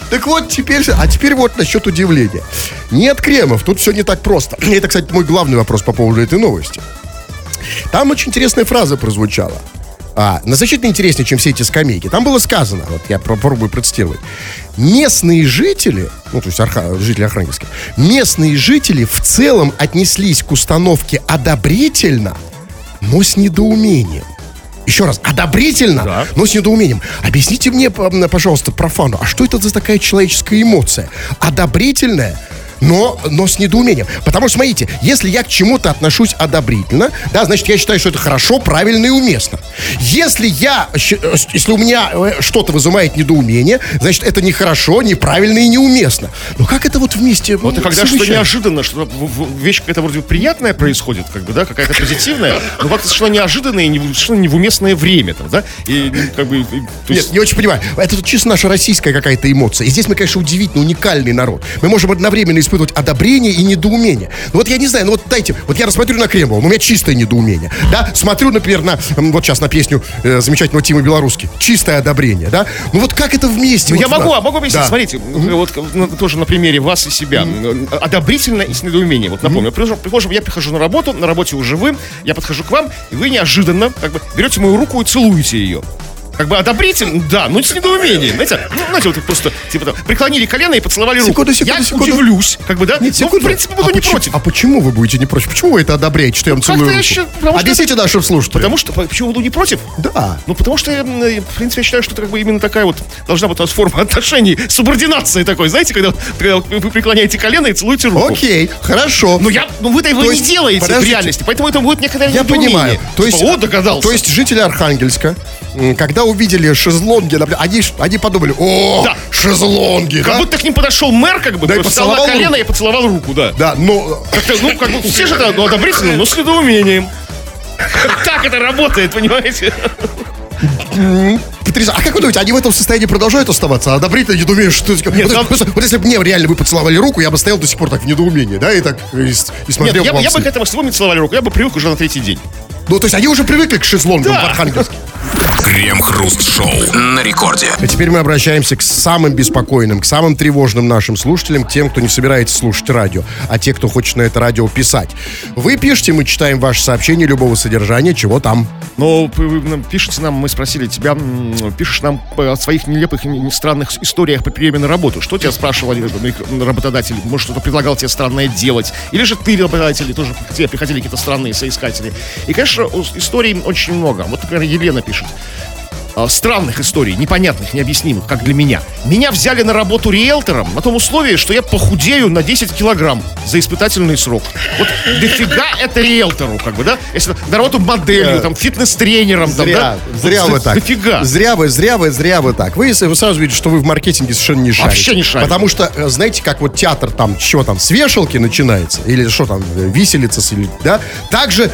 Так вот, теперь, а теперь вот насчет удивления. Нет кремов, тут все не так просто. Это, кстати, мой главный вопрос по поводу этой новости. Там очень интересная фраза прозвучала. А, значительно интереснее, чем все эти скамейки. Там было сказано, вот я попробую процитировать. Местные жители, ну, то есть арха- жители Архангельска, местные жители в целом отнеслись к установке одобрительно, но с недоумением. Еще раз, одобрительно, Да. но с недоумением. Объясните мне, пожалуйста, профану, а что это за такая человеческая эмоция? Одобрительная, но, но с недоумением. Потому что, смотрите, если я к чему-то отношусь одобрительно, да, значит, я считаю, что это хорошо, правильно и уместно. Если я, э, если у меня э, что-то вызывает недоумение, значит, это нехорошо, неправильно и неуместно. Но как это вот вместе Вот м, когда что неожиданно, что вещь какая-то вроде бы приятная происходит, как бы, да, какая-то позитивная, но как-то совершенно неожиданное и не, совершенно не в уместное время, там, да, и ну, как бы, и- есть, Нет, не очень понимаю. Это тут чисто наша российская какая-то эмоция. И здесь мы, конечно, удивительно уникальный народ. Мы можем одновременно испытывать испытывать одобрение и недоумение. Ну вот я не знаю, ну вот дайте, вот я рассмотрю на Крембова, у меня чистое недоумение, да, смотрю, например, на, вот сейчас на песню э, замечательного Тима Белорусски, чистое одобрение, да, ну вот как это вместе? Ну, вот я могу, да. а могу объяснить, Да. смотрите, вот ну, тоже на примере вас и себя. Одобрительно и с недоумением. Вот напомню, прихожу, прихожу, я прихожу на работу, на работе уже вы, я подхожу к вам, и вы неожиданно как бы берете мою руку и целуете ее. Как бы одобрительно, да, но с недоумением. Знаете, ну, знаете, вот просто, типа, там, преклонили колено и поцеловали руку. Секунду, секунду, я секунду. удивлюсь, как бы, да? Нет, ну, секунду. в принципе, буду а не почему, против. А почему вы будете не против? Почему вы это одобряете, что я вам целую я руку? что Объясните нашим слушателям. Потому что, почему буду не против? Да. Ну, потому что, м, э, в принципе, я считаю, что это как бы именно такая вот должна быть у нас форма отношений, субординации такой, знаете, когда, когда вы преклоняете колено и целуете руку. Окей, хорошо. Ну, я, ну вы-то его То не есть, делаете подождите. в реальности, поэтому это будет некоторое Я недоумение. понимаю. То Типа, есть, вот догадался. То есть жители Архангельска, когда увидели шезлонги, например, они, они подумали, о, Да. шезлонги, как да? будто к ним подошел мэр, как бы, Да, и встал на колено руку. и поцеловал руку, да. Да, но Как-то, ну, как бы все же это ну, одобрительно, но с недоумением. Так это работает, понимаете? потрясающе. А как вы думаете, они в этом состоянии продолжают оставаться? А одобрительно недоумение, что... вот, там- вот- вот если бы мне реально вы поцеловали руку, я бы стоял до сих пор так в недоумении, да, и так и, и Нет, смотрел я, бы- я бы к этому с вами целовали руку, я бы привык уже на третий день. Ну, то есть они уже привыкли к шезлонгам Да. в Архангельске. Крем-хруст-шоу на рекорде. А теперь мы обращаемся к самым беспокойным, к самым тревожным нашим слушателям, к тем, кто не собирается слушать радио, а те, кто хочет на это радио писать. Вы пишите, мы читаем ваши сообщения любого содержания, чего там. Но п- вы нам пишете нам, мы спросили тебя, пишешь нам о своих нелепых и странных историях при приеме на работу. Что тебя спрашивал работодатель? Может, что-то предлагал тебе странное делать? Или же ты, работодатель, тоже к тебе приходили какие-то странные соискатели? И, конечно, у- историй очень много. Вот, например, Елена пишет. а, странных историй, непонятных, необъяснимых, как для меня. Меня взяли на работу риэлтором на том условии, что я похудею на 10 килограмм за испытательный срок. Вот дофига это риэлтору, как бы, да? Если на работу моделью, там, фитнес-тренером, там, да? зря Вот вы так. Дофига. Зря вы, зря вы, зря вы так. Вы, вы сразу видите, что вы в маркетинге совершенно не шарите. Вообще не шарю. Потому что, э, знаете, как вот театр там, чего там, с вешалки начинается, или что там, э, виселица, или, да? Также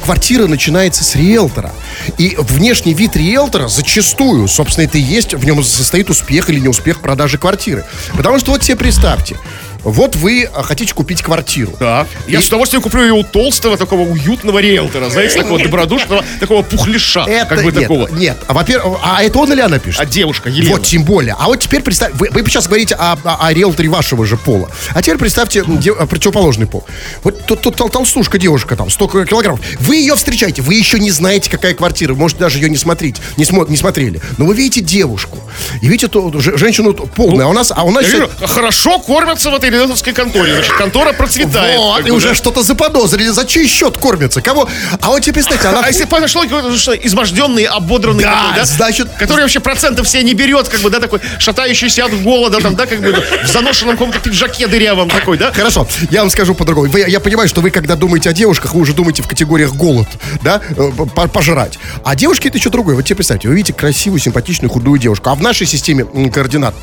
квартира начинается с риэлтора. И внешний вид риэлтора зачастую, собственно, это и есть, в нем состоит успех или неуспех продажи квартиры. Потому что вот себе представьте, вот вы хотите купить квартиру. Да. Я И- с удовольствием куплю ее у толстого, такого уютного риэлтора, знаете, такого добродушного, такого пухляша, Это как бы нет, такого. нет. А, во-первых, а это он или она пишет? А девушка, Елена. Вот, тем более. А вот теперь представь, вы, вы сейчас говорите о, о- о риэлторе вашего же пола. А теперь представьте м, де- а, противоположный пол. Вот тут, тут тол- толстушка девушка там, 100 килограммов. Вы ее встречаете, вы еще не знаете, какая квартира. Может, даже ее не смотреть, не, смо- не смотрели. Но вы видите девушку. И видите ту, женщину полную. а у нас, а у нас Я вижу, хорошо кормятся в этой риэлторской конторе. Значит, контора процветает. Вот, как и бы, уже да. что-то заподозрили. За чей счет кормятся? Кого? А вот теперь, представьте, она... А если пошло что, изможденный, ободранный Да, такой, да? значит- Который вообще процентов все не берет, как бы, да, такой шатающийся от голода, там, да, как бы в заношенном каком-то пиджаке дырявом такой, да? Хорошо, я вам скажу по-другому. Вы- я понимаю, что вы, когда думаете о девушках, вы уже думаете в категориях голод, да, э, по- пожрать. А девушки это еще другое. Вот тебе представьте, вы видите красивую, симпатичную, худую девушку. А в нашей системе координат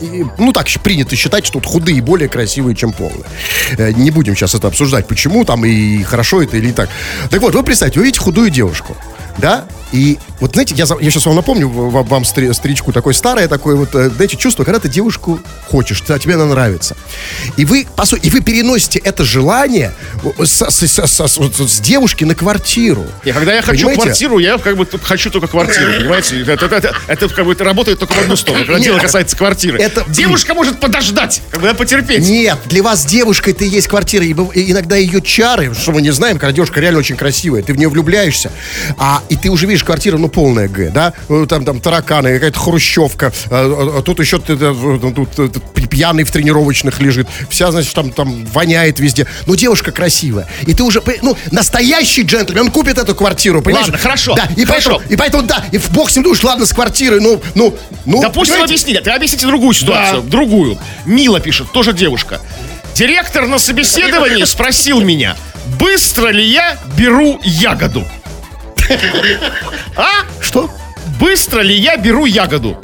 и, ну, так принято считать, что вот худые более красивые, чем полные. Э, Не будем сейчас это обсуждать, почему там и хорошо это или так. Так вот, вы представьте, вы видите худую девушку, да, и вот знаете, я, я сейчас вам напомню, вам, стри- старичку, такое старое, такое вот, э, знаете, чувство, когда ты девушку хочешь, а тебе она нравится. И вы, по сути, и вы переносите это желание с, с- с- с- с- с девушки на квартиру. И когда я хочу Понимаете? квартиру, я как бы хочу только квартиру, понимаете? Это, это- это- это как бы это работает только в одну сторону, когда Нет, дело касается квартиры. это- Девушка может подождать, как бы да, потерпеть. Нет, для вас девушка это и есть квартира. И иногда ее чары, что мы не знаем, когда девушка реально очень красивая, ты в нее влюбляешься, а и ты уже видишь квартира, ну, полная Г, да? Ну, Там, там тараканы, какая-то хрущевка, а, а тут еще ты, э, тут, э, тут пьяный в тренировочных лежит, вся, значит, там, там воняет везде. Но девушка красивая. И ты уже, ну, настоящий джентльмен, он купит эту квартиру, понимаешь? Ладно, хорошо, Да, и хорошо. поэтому, и поэтому, да, и в бог с ним душ, ладно, с квартирой, ну, ну, ну. Допустим, понимаете? объясни. Ты объясните другую ситуацию. Другую. Мила пишет, тоже девушка. Директор на собеседовании спросил меня, быстро ли я беру ягоду. А? Что? Быстро ли я беру ягоду?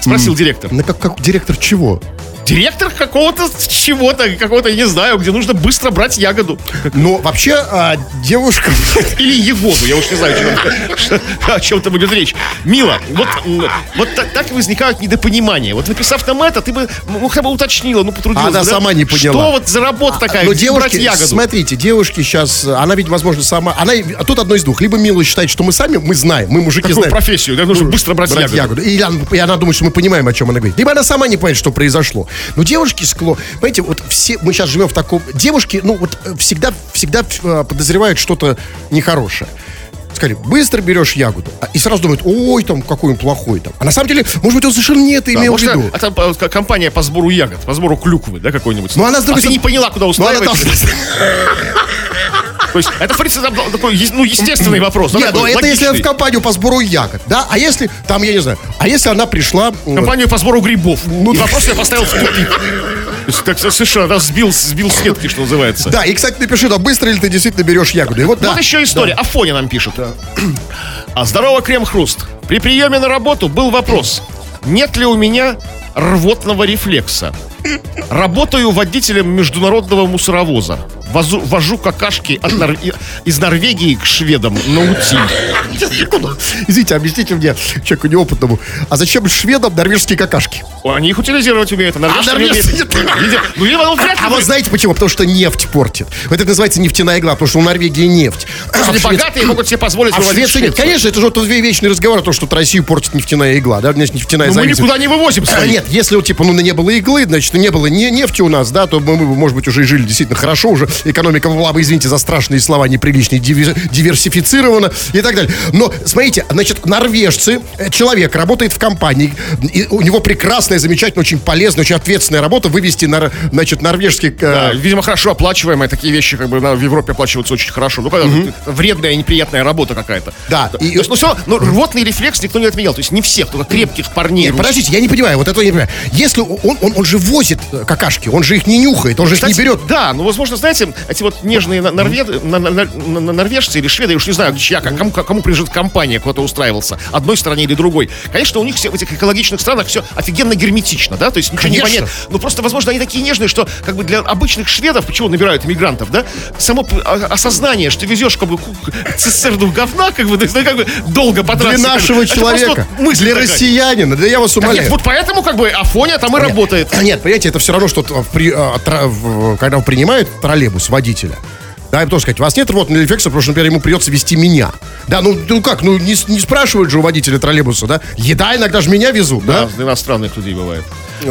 Спросил директор. На как, как директор чего? Директор какого-то чего-то, какого-то, не знаю, где нужно быстро брать ягоду. Но вообще а, девушка... Или ягоду, я уж не знаю, о чем там идет речь. Мила, вот, вот так, так возникают недопонимания. Вот написав нам это, ты бы, ну, хотя бы уточнила, ну, потрудилась. Она да? сама не поняла. Что вот за работа такая, Но брать девушки, ягоду? смотрите, девушки сейчас, она ведь, возможно, сама, она, а тут одно из двух. Либо Мила считает, что мы сами, мы знаем, мы мужики Какую знаем. профессию, да, нужно быстро брать ягоду. И, она, и она думает, что мы понимаем, о чем она говорит. Либо она сама не понимает, что произошло. Но девушки скло... Понимаете, вот все, мы сейчас живем в таком... Девушки, ну, вот э, всегда, всегда э, подозревают что-то нехорошее. Сказали, быстро берешь ягоду. а- И сразу думают, ой, там, какой он плохой там. А на самом деле, может быть, он совершенно не это Да, имел в может, виду. это э, компания по сбору ягод, по сбору клюквы, да, какой-нибудь. Ну, она, с а другой ты не стороны- поняла, куда Ну, она устраивается. То есть, это, в принципе, такой, ну, естественный вопрос. Нет, ну это если в компанию по сбору ягод, да? А если, там, я не знаю, а если она пришла... Компанию по сбору грибов. Ну, вопрос я поставил в тупик. Так совершенно да, сбил, сбил с ветки, что называется. Да, и, кстати, напиши, да, быстро ли ты действительно берешь ягоду. И вот, да. Вот еще история. Афоня нам пишет. А здорово, крем-хруст. При приеме на работу был вопрос. Нет ли у меня рвотного рефлекса? Работаю водителем международного мусоровоза. Возу- вожу какашки от Нор- из Норвегии к шведам на утиль. Куда? Извините, объясните мне, человеку неопытному, а зачем шведам норвежские какашки? Они их утилизировать умеют. А норвежцы не норвежцы умеют. Ну, либо, ну, вряд ли А вы знаете почему? Потому что нефть портит. Вот это называется нефтяная игла, потому что у Норвегии нефть. Потому что А в Швеции- богатые могут себе позволить А вывозить Швеции нет. Конечно, это же вот вечный разговор о том, что вот Россию портит нефтяная игла, да, значит, нефтяная мы зависимость. никуда не вывозим А, свои. Нет, если вот типа, ну, не было иглы, значит, не было не нефти у нас, да, то мы, бы, может быть, уже и жили действительно хорошо, уже экономика была бы, извините за страшные слова, неприличные, диверсифицирована и так далее. Но, смотрите, значит, норвежцы, э, человек работает в компании, и у него прекрасная, замечательная, очень полезная, очень ответственная работа вывести, нор- значит, норвежский... э, Да, видимо, хорошо оплачиваемые такие вещи, как бы на- в Европе оплачиваются очень хорошо. Ну, когда вредная, неприятная работа какая-то. Да, То и- есть, ну, все, но рвотный рефлекс никто не отменял. То есть не всех, только крепких парней. Нет, подождите, я не понимаю, вот этого я не понимаю. Если он, он, он же возит э, какашки, он же их не нюхает, он же их Кстати, не берет. Да, ну, возможно, знаете, эти вот нежные на- норвежцы или шведы, я уж не знаю, чья, кому, кому принадлежит компания, кто-то устраивался, одной стороне или другой. Конечно, у них все в этих экологичных странах все офигенно герметично, да, то есть ничего не Конечно. понятно. Ну, просто, возможно, они такие нежные, что как бы для обычных шведов, почему набирают иммигрантов, да, само а- осознание, что везешь как бы цистерну говна, как бы, ну, как бы долго по Для трассе, как бы, нашего человека, вот мысль для такая. россиянина, да я вас Так умоляю. нет, вот поэтому как бы Афоня там и Нет. работает. Нет, понимаете, это все равно, что при- а, тра- в- когда принимают троллейбус водителя. Да, им тоже сказать, у вас нет рвотного рефлекса, потому что, например, ему придется вести меня. Да, ну, ну как, ну не, с- не спрашивают же у водителя троллейбуса, да? Еда иногда же меня везут, да? Да, иностранных людей бывает.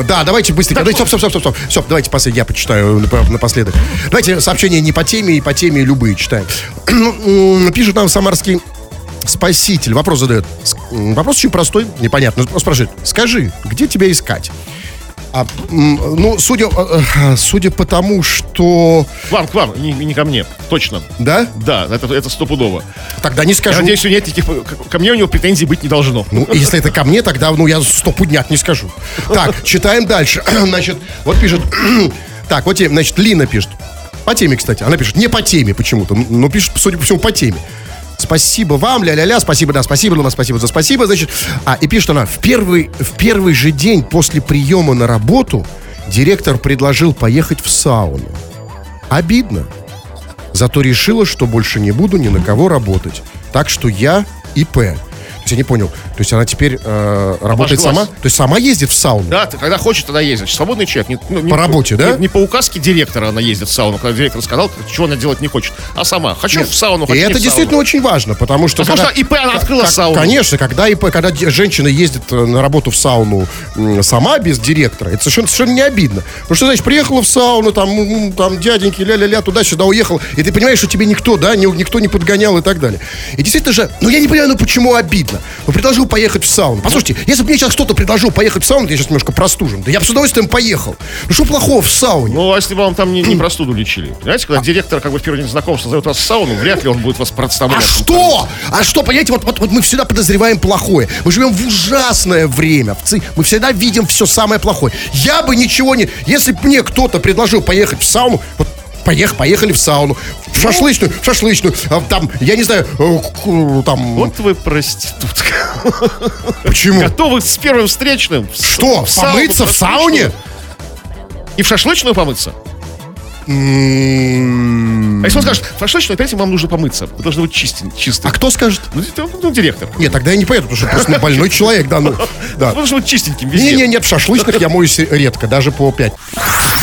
Да, давайте быстренько. Давайте, стоп, стоп, стоп, стоп, стоп. Стоп, давайте последний, я почитаю нап- напоследок. Давайте сообщения не по теме и по теме любые читаем. М, Пишет нам самарский спаситель. Вопрос задает. С- Вопрос очень простой, непонятно. Он спрашивает, скажи, где тебя искать? А, ну, судя, э, э, судя по тому, что... К вам, к вам, не, не ко мне. Точно. Да? Да, это, это стопудово. Тогда не Я скажу. надеюсь, у нет никаких... к- Ко мне у него претензий быть не должно. Ну, если это ко мне, тогда, ну, я стопудняк не скажу. Так, читаем дальше. Значит, вот пишет... Так, вот, значит, Лина пишет. По теме, кстати. Она пишет, не по теме почему-то, но пишет, судя по всему, по теме. Спасибо вам, ля-ля-ля, спасибо, да, спасибо, Луна, спасибо за спасибо, значит. А, и пишет она, в первый, в первый же день после приема на работу директор предложил поехать в сауну. Обидно. Зато решила, что больше не буду ни на кого работать. Так что я ИП. Я не понял. То есть она теперь э, работает сама? То есть сама ездит в сауну? Да, ты когда хочет, тогда ездит. Свободный человек. Не- ну, не По работе, да? Не, не по указке директора она ездит в сауну, когда директор сказал, чего она делать не хочет, а сама. Хочу в сауну, И хочу не это действительно сауну. очень важно, потому что... Потому что ИП она открыла как- сауну. Конечно, когда ИП, когда женщина ездит э, на работу в сауну сама, без директора, это совершенно, совершенно не обидно. Потому что, значит, приехала в сауну, там, там дяденьки, ля-ля-ля, туда-сюда уехал, и ты понимаешь, что тебе никто, да, ни- никто не подгонял и так далее. И действительно же, ну я не понимаю, ну почему обидно? Ну предложил поехать в сауну. Послушайте, если бы мне сейчас кто-то предложил поехать в сауну, я сейчас немножко простужен, да я бы с удовольствием поехал. Ну что плохого в сауне? Ну, а если бы вам там не, не простуду лечили? Знаете, когда директор как бы в первый день знакомства зовет вас в сауну, вряд ли он будет вас А представлять. что? А что, понимаете, вот, вот, вот мы всегда подозреваем плохое. Мы живем в ужасное время. Мы всегда видим все самое плохое. Я бы ничего не... Если бы мне кто-то предложил поехать в сауну, вот поех, поехали в сауну, в шашлычную, в шашлычную, а, там, я не знаю, э, к- там... Вот вы проститутка. почему? Готовы с первым встречным. Что, в помыться в сауне? И в шашлычную помыться? А если он скажет, в шашлычную, опять вам нужно помыться. Вы должны быть чистым. чистым. А кто скажет? Ну, ну, директор. Нет, тогда я не поеду, потому что просто ну, больной человек, да, ну, да. Вы должны быть чистеньким везде. Не-не, нет, в шашлычных я моюсь редко, даже по 5.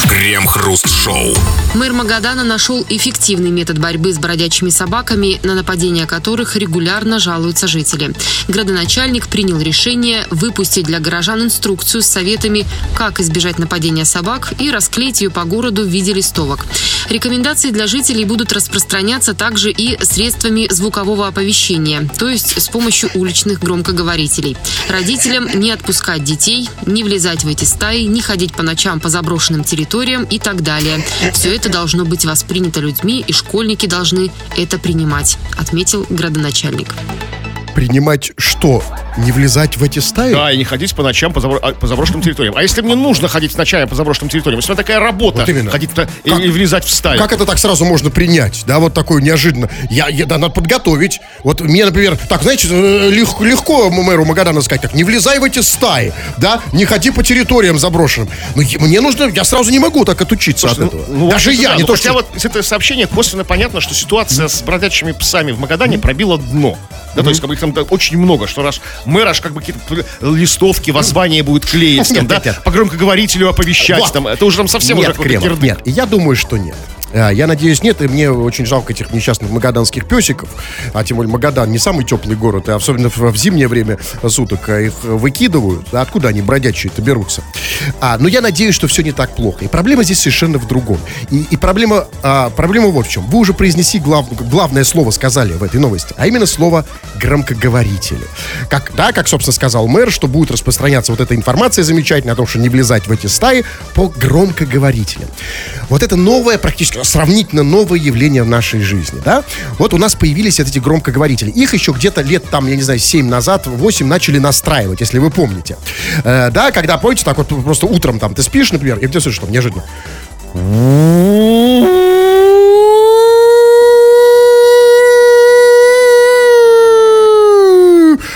Крем-хруст-шоу. Мэр Магадана нашел эффективный метод борьбы с бродячими собаками, на нападения которых регулярно жалуются жители. Градоначальник принял решение выпустить для горожан инструкцию с советами, как избежать нападения собак и расклеить ее по городу в виде листовок. Рекомендации для жителей будут распространяться также и средствами звукового оповещения, то есть с помощью уличных громкоговорителей. Родителям не отпускать детей, не влезать в эти стаи, не ходить по ночам по заброшенным территориям и так далее. Все это должно быть воспринято людьми, и школьники должны это принимать, отметил градоначальник. Принимать что? Не влезать в эти стаи? Да, и не ходить по ночам по, забро- а, по заброшенным территориям. А если мне нужно ходить ночами по заброшенным территориям, если у меня такая работа, Вот именно. ходить Как- и влезать в стаю. Как это так сразу можно принять? Да, вот такое неожиданно. Я, я да, надо подготовить. Вот мне, например, так, знаете, э, легко, легко мэру Магадана сказать, так, не влезай в эти стаи, да, не ходи по территориям заброшенным. Но мне нужно, я сразу не могу так отучиться от этого. Ну, Даже я, да. не Ну, то, что... вот из этого сообщения косвенно понятно, что ситуация с бродячими псами в Магадане пробила дно. Да, то есть, как бы их там да, очень много, что раз мэр аж как бы какие-то листовки, воззвания будет клеить, там, да, по громкоговорителю оповещать, там, это уже там совсем уже нет, я думаю, что нет. А, Я надеюсь, нет, и мне очень жалко этих несчастных магаданских песиков, а тем более Магадан не самый теплый город, и особенно в, зимнее время суток а, их выкидывают. А откуда они бродячие-то берутся? А, но я надеюсь, что все не так плохо. И проблема здесь совершенно в другом. И, и проблема, а, проблема вот в чем. Вы уже произнеси глав- главное слово сказали в этой новости, а именно слово громкоговорители. Как, да, как, собственно, сказал мэр, что будет распространяться вот эта информация замечательная о том, что не влезать в эти стаи по громкоговорителям. Вот это новое, практически сравнительно новое явление в нашей жизни, да? Вот у нас появились эти громкоговорители. Их еще где-то лет, там, я не знаю, 7 назад, 8 начали настраивать, если вы помните. Э, да, когда, помните, так вот просто утром там ты спишь, например, и где слышишь, что неожиданно.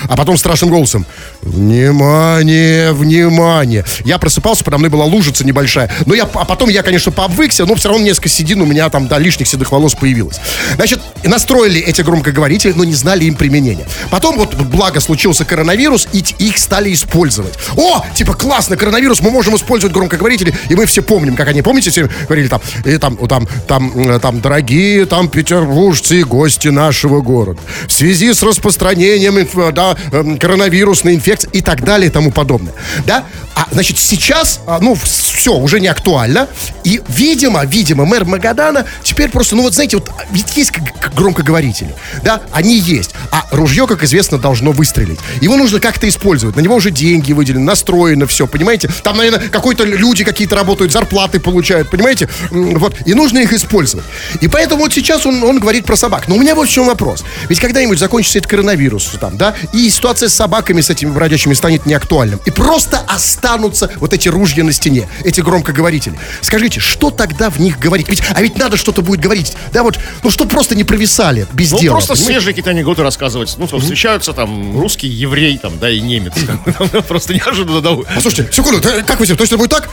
А потом страшным голосом Внимание, внимание. Я просыпался, подо мной была лужица небольшая. Но я, а потом я, конечно, пообвыкся Но все равно несколько седин у меня там, да, лишних седых волос появилось. Значит, настроили эти громкоговорители Но не знали им применения. Потом вот, благо, случился коронавирус И их стали использовать. О, типа, классно, коронавирус, мы можем использовать громкоговорители И мы все помним, как они, помните, все говорили там и там, там, там, э, там, дорогие там петербуржцы и гости нашего города В связи с распространением инф- да, эм, коронавирусной инфекции и так далее и тому подобное. Да? А, значит, сейчас, а, ну, все, уже не актуально. И, видимо, видимо, мэр Магадана теперь просто, ну, вот знаете, вот а, ведь есть громкоговорители, да, они есть. А ружье, как известно, должно выстрелить. Его нужно как-то использовать. На него уже деньги выделены, настроено все, понимаете? Там, наверное, какой-то люди какие-то работают, зарплаты получают, понимаете? Вот, и нужно их использовать. И поэтому вот сейчас он, он говорит про собак. Но у меня вот в чем вопрос. Ведь когда-нибудь закончится этот коронавирус, там, да, и ситуация с собаками, с этими бродячими станет неактуальным. И просто останутся вот эти ружья на стене, эти громкоговорители. Скажите, что тогда в них говорить? Ведь, а ведь надо что-то будет говорить. Да, вот, ну, что просто не провисали без Ну, дела. просто понимаете? свежие какие-то анекдоты рассказывать. Ну, что, встречаются там русский, еврей, там, да, и немец. Просто неожиданно. да. Послушайте, секунду, т- как вы себе, точно будет так?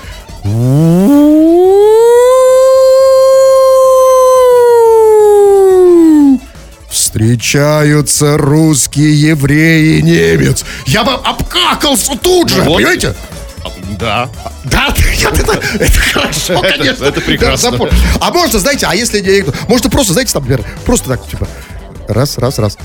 Встречаются русские, евреи, немец. Я бы обкакался тут же, Ну вот. понимаете? А, Да. Да, это, это, это хорошо, Это- конечно. это прекрасно. Да, а можно, знаете, а если можно просто, знаете, там, например, просто так, типа, раз, раз, раз.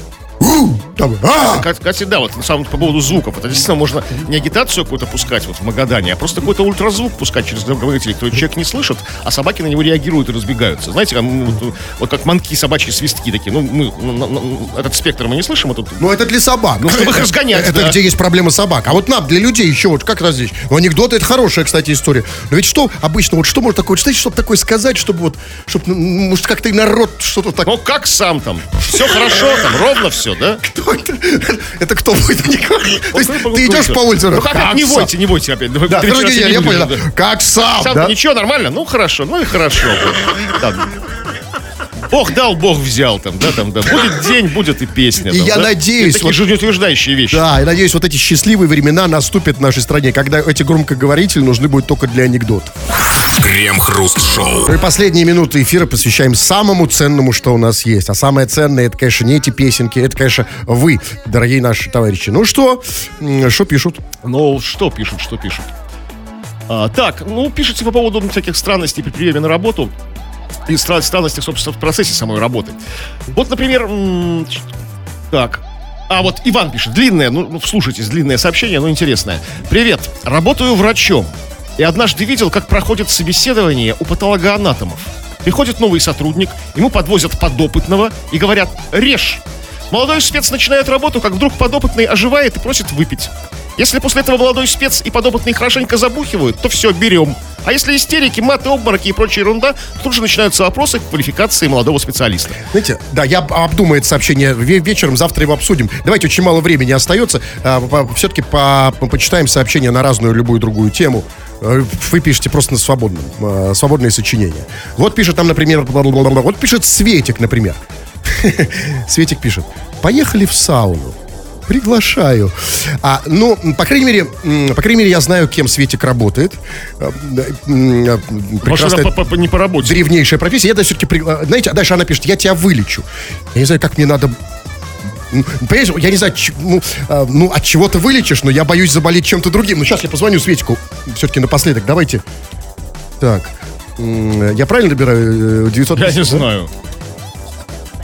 Там, а! Ка- Кстати, да, вот на самом по поводу звуков. Это действительно можно не агитацию какую-то пускать вот в Магадане, а просто какой-то ультразвук пускать через громкоговоритель, который человек не слышит, а собаки на него реагируют и разбегаются. Знаете, как, м, вот, вот как манки собачьи свистки такие. Ну, мы ну, на- на- этот спектр мы не слышим, а тут Ну, это для собак. Ну, чтобы их разгонять, Это да. где есть проблема собак. А вот нам, для людей, еще вот как различить? Ну, анекдоты, это хорошая, кстати, история. Но ведь что обычно, вот что может такое, знаете, чтобы такое сказать, чтобы вот, чтобы, ну, может, как-то и народ что-то так... Ну как сам там? Все хорошо, там ровно все, да? Кто это? Это кто будет? Ты идешь по улице, Ну как, не сам? войте, не войте опять. Да, я, понял. да. да. Как сам, Сам да? ничего, нормально? Ну хорошо, ну и хорошо. Ох, дал Бог взял там, да, там, да. Будет день, будет и песня. И там, я да? надеюсь, И такие вот- жизнеутверждающие вещи. Да, и надеюсь, вот эти счастливые времена наступят в нашей стране, когда эти громкоговорители нужны будут только для анекдотов. Крем-хруст-шоу. И последние минуты эфира посвящаем самому ценному, что у нас есть. А самое ценное, это, конечно, не эти песенки, это, конечно, вы, дорогие наши товарищи. Ну что, что пишут? Ну, что пишут, что пишут? А, так, ну, пишите по поводу всяких странностей при приеме на работу и стра- странностей, собственно, в процессе самой работы. Вот, например, так, а вот Иван пишет, длинное, ну, ну, вслушайтесь, длинное сообщение, но интересное. Привет, работаю врачом. И однажды видел, как проходит собеседование у патологоанатомов. Приходит новый сотрудник, ему подвозят подопытного и говорят «Режь!». Молодой спец начинает работу, как вдруг подопытный оживает и просит выпить. Если после этого молодой спец и подопытный хорошенько забухивают, то все, берем. А если истерики, маты, обмороки и прочая ерунда, тут же начинаются вопросы к квалификации молодого специалиста. Знаете, да, я об- обдумаю это сообщение ве- вечером, завтра его обсудим. Давайте, очень мало времени остается. все-таки почитаем сообщение на разную, любую другую тему. Э, Вы пишете просто на свободном, э, свободные сочинения. Вот пишет там, например, вот пишет Светик, например. Светик пишет, поехали в сауну. Приглашаю. А, ну, по крайней мере, по крайней мере, я знаю, кем Светик работает. Э, э, прекрасная- по- по- не по работе. древнейшая профессия. Я все-таки, знаете, а дальше она пишет, я тебя вылечу. Я не знаю, как мне надо... Понимаешь, я не знаю, ну, а, ну, от чего ты вылечишь, но я боюсь заболеть чем-то другим. Ну, сейчас я позвоню Светику. Все-таки напоследок, давайте. Так. Я правильно набираю? Э, 900... Я не знаю.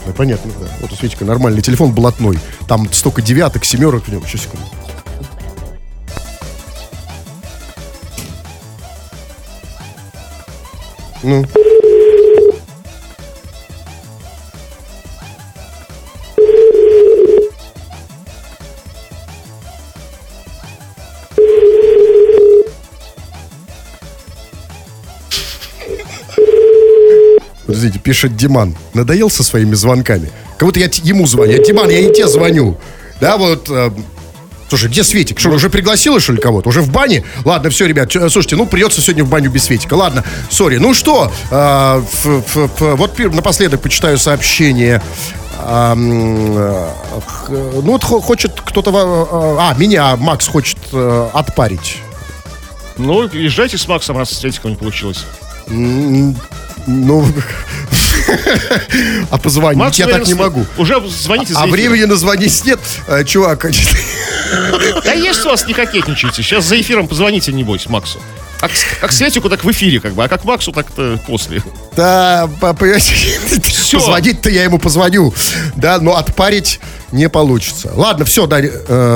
Ну, Понятно, да. Вот у Светика нормальный телефон блатной. Там столько девяток, семерок в нем. Сейчас, секунду. Ну. Подождите, пишет Диман. Надоел со своими звонками? Как будто я ему звоню. Диман, я не тебе звоню. Да, вот... э, Слушай, где Светик? Что, уже пригласила, что ли, кого-то? Уже в бане? Ладно, все, ребят, слушайте, ну, придется сегодня в баню без Светика. Ладно, сори. Ну что, э, ф- ф- ф- вот напоследок почитаю сообщение. А, э, ну, вот хо- хочет кто-то... во- А, меня Макс хочет э, отпарить. Ну, езжайте с Максом, раз с Светиком не получилось. Ну, а позвонить Макс, я так не могу. Уже звоните А времени на звонить нет. Э, Чувак, Да есть у вас, не кокетничайте. Сейчас за эфиром позвоните, небось, Максу. С- как Светику, так в эфире, как бы. А как Максу, так то после. да, по- понимаете, позвонить-то я ему позвоню. Да, но отпарить не получится. Ладно, все, да,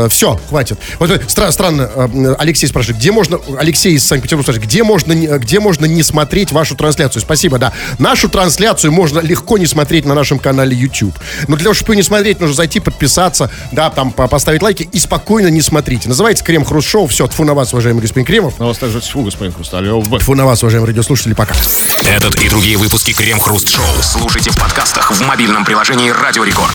все, хватит. Вот э, стра- странно, э, Алексей спрашивает, где можно, Алексей из Санкт-Петербурга спрашивает, где можно, не- где можно не смотреть вашу трансляцию? Спасибо, да. Нашу трансляцию можно легко не смотреть на нашем канале YouTube. Но для того, чтобы ее не смотреть, нужно зайти, подписаться, да, там по- поставить лайки и спокойно не смотрите. Называется Крем Хруст Шоу. Все, тфу на вас, уважаемый господин Кремов. На вас также тьфу, господин Хрусталев. Тфу на вас, уважаемые радиослушатели, пока. Этот и другие выпуски Крем-хруст-шоу слушайте в подкастах в мобильном приложении Радио Рекорд.